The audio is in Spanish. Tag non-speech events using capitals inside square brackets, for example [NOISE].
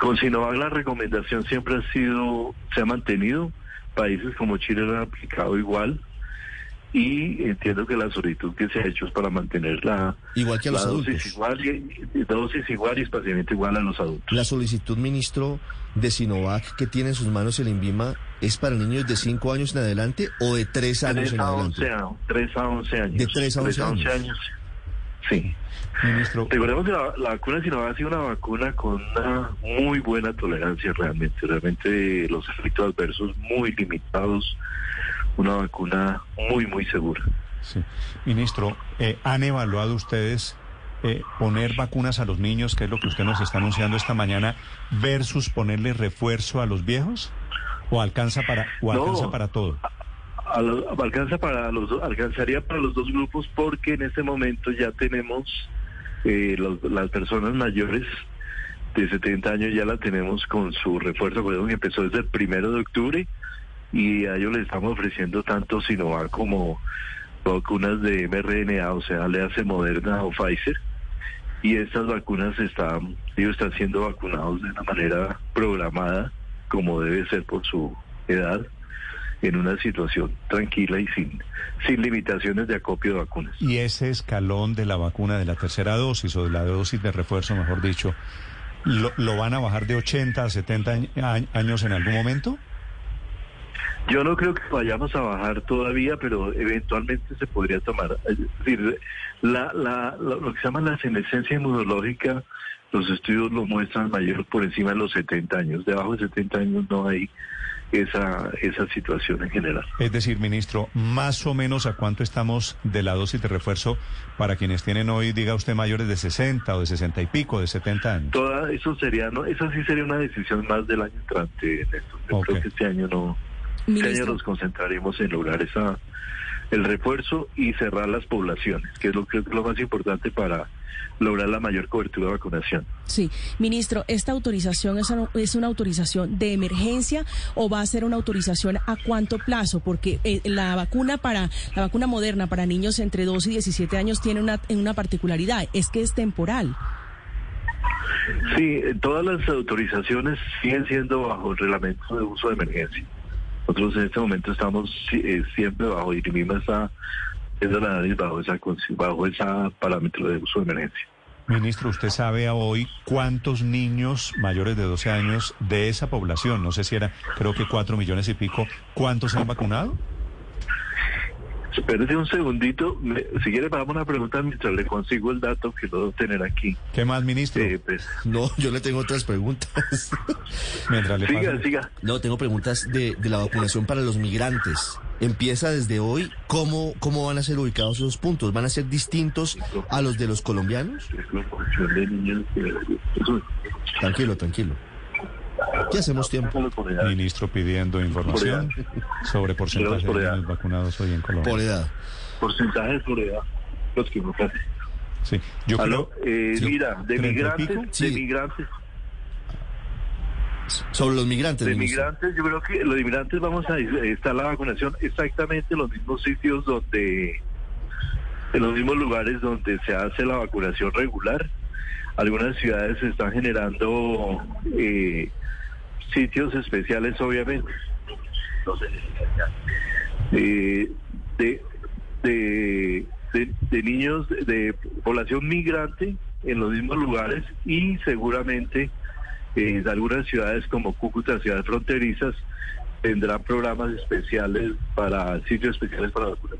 Con Sinovac la recomendación siempre ha sido, se ha mantenido, países como Chile lo han aplicado igual y entiendo que la solicitud que se ha hecho es para mantener la, igual que a los la adultos. dosis igual y, dosis igual y espacialmente igual a los adultos. La solicitud, ministro, de Sinovac que tiene en sus manos el INVIMA es para niños de 5 años en adelante o de 3 años 3 en a adelante. 11, a- 3 a 11 años. De 3 a 11 años. Sí. Ministro, Recordemos que la, la vacuna Sinovac ha sido una vacuna con una muy buena tolerancia realmente. Realmente los efectos adversos muy limitados. Una vacuna muy, muy segura. sí. Ministro, eh, ¿han evaluado ustedes eh, poner vacunas a los niños, que es lo que usted nos está anunciando esta mañana, versus ponerle refuerzo a los viejos? ¿O alcanza para, o No. alcanza para todo? Alcanza para los alcanzaría para los dos grupos porque en este momento ya tenemos eh, los- las personas mayores de 70 años ya la tenemos con su refuerzo que empezó desde el primero de octubre y a ellos les estamos ofreciendo tanto Sinovac como vacunas de mRNA, o sea, le hace Moderna o Pfizer. Y estas vacunas están, ellos están siendo vacunados de una manera programada, como debe ser por su edad, en una situación tranquila y sin, sin limitaciones de acopio de vacunas. Y ese escalón de la vacuna de la tercera dosis o de la dosis de refuerzo, mejor dicho, ¿lo, lo van a bajar de 80 a 70 añ- añ- años en algún momento? Yo no creo que vayamos a bajar todavía, pero eventualmente se podría tomar. Es decir, la, la, la- lo que se llama la senescencia inmunológica, los estudios lo muestran mayor por encima de los 70 años. Debajo de 70 años no hay esa, esa situación en general. Es decir, ministro, más o menos a cuánto estamos de la dosis de refuerzo para quienes tienen hoy, diga usted, mayores de 60 o de 60 y pico, de 70 años. Toda eso sería, no, esa sí sería una decisión más del año entrante. Néstor. Yo Ok. creo que este año no. Este año Ministro, nos concentraremos en lograr esa el refuerzo y cerrar las poblaciones, que es lo que es lo más importante para lograr la mayor cobertura de vacunación. sí, ministro, ¿esta autorización es una, es una autorización de emergencia o va a ser una autorización a cuánto plazo? Porque eh, la vacuna para la vacuna moderna para niños entre 2 y 17 años tiene una, una particularidad, es que es temporal. Sí, eh, todas las autorizaciones siguen siendo bajo el reglamento de uso de emergencia. Nosotros en este momento estamos eh, siempre bajo y misma está haciendo la análisis bajo esa bajo esa parámetro de uso de emergencia. Ministro, ¿usted sabe hoy cuántos niños mayores de 12 años de esa población, no sé si era, creo que 4 millones y pico, cuántos han vacunado? Espérese un segundito, me- si quiere hagamos una pregunta mientras le consigo el dato que lo debo tener aquí. ¿Qué más, ministro? Eh, pues, No, yo le tengo otras preguntas. [LAUGHS] Mientras le siga, paso- siga. No, tengo preguntas de, de la vacunación para los migrantes. Empieza desde hoy. ¿Cómo, ¿Cómo van a ser ubicados esos puntos? ¿Van a ser distintos a los de los colombianos? de niños que- eso- Tranquilo, tranquilo. Ya hacemos tiempo. Ministro pidiendo información sobre porcentaje Por de niños vacunados hoy en Colombia. Por edad. Porcentajes por edad. Los que no casi. Sí, yo creo... eh, Sí. mira, de ¿Treinta y migrantes, pico? de Sí. migrantes, Sobre los migrantes. de ministro. migrantes, yo creo que los migrantes vamos a estar la vacunación exactamente en los mismos sitios donde, en los mismos lugares donde se hace la vacunación regular. Algunas ciudades están generando eh, sitios especiales, obviamente. Eh, de, de, de- niños de, de población migrante en los mismos lugares y seguramente eh, de algunas ciudades como Cúcuta, ciudades fronterizas, tendrán programas especiales para sitios especiales para vacunar.